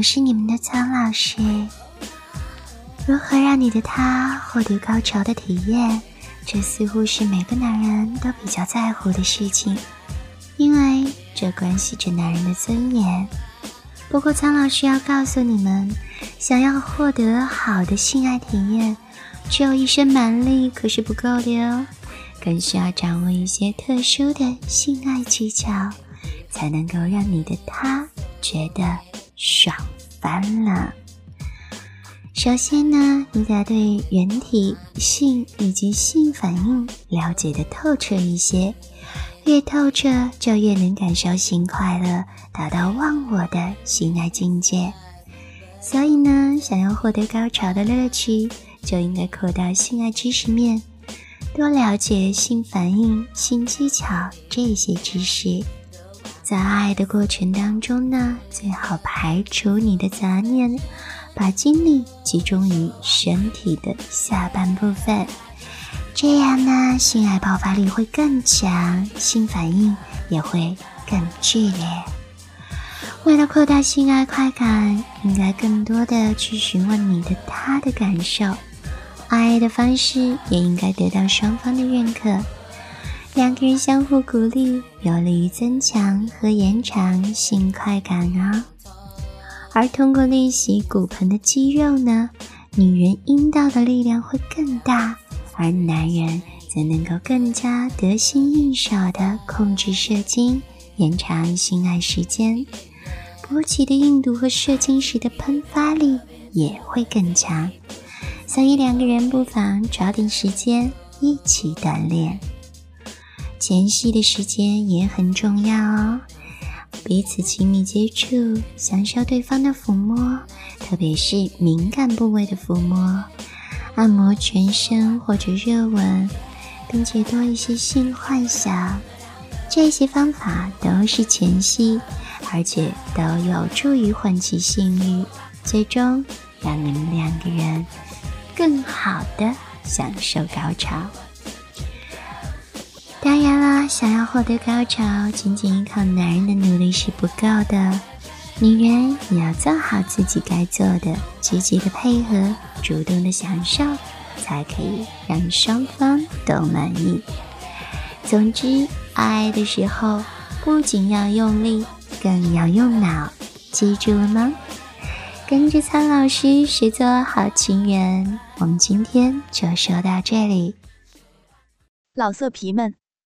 我是你们的苍老师。如何让你的他获得高潮的体验？这似乎是每个男人都比较在乎的事情，因为这关系着男人的尊严。不过，苍老师要告诉你们，想要获得好的性爱体验，只有一身蛮力可是不够的哦，更需要掌握一些特殊的性爱技巧，才能够让你的他觉得。爽翻了！首先呢，你得对人体性以及性反应了解的透彻一些，越透彻就越能感受性快乐，达到忘我的性爱境界。所以呢，想要获得高潮的乐趣，就应该扩大性爱知识面，多了解性反应、性技巧这些知识。在爱的过程当中呢，最好排除你的杂念，把精力集中于身体的下半部分，这样呢，性爱爆发力会更强，性反应也会更剧烈。为了扩大性爱快感，应该更多的去询问你的他的感受，爱的方式也应该得到双方的认可。两个人相互鼓励，有利于增强和延长性快感啊。而通过练习骨盆的肌肉呢，女人阴道的力量会更大，而男人则能够更加得心应手的控制射精，延长性爱时间。勃起的硬度和射精时的喷发力也会更强，所以两个人不妨找点时间一起锻炼。前戏的时间也很重要哦，彼此亲密接触，享受对方的抚摸，特别是敏感部位的抚摸，按摩全身或者热吻，并且多一些性幻想，这些方法都是前戏，而且都有助于唤起性欲，最终让你们两个人更好的享受高潮。啦，想要获得高潮，仅仅依靠男人的努力是不够的，女人也要做好自己该做的，积极的配合，主动的享受，才可以让双方都满意。总之，爱的时候不仅要用力，更要用脑，记住了吗？跟着苍老师学做好情人，我们今天就说到这里，老色皮们。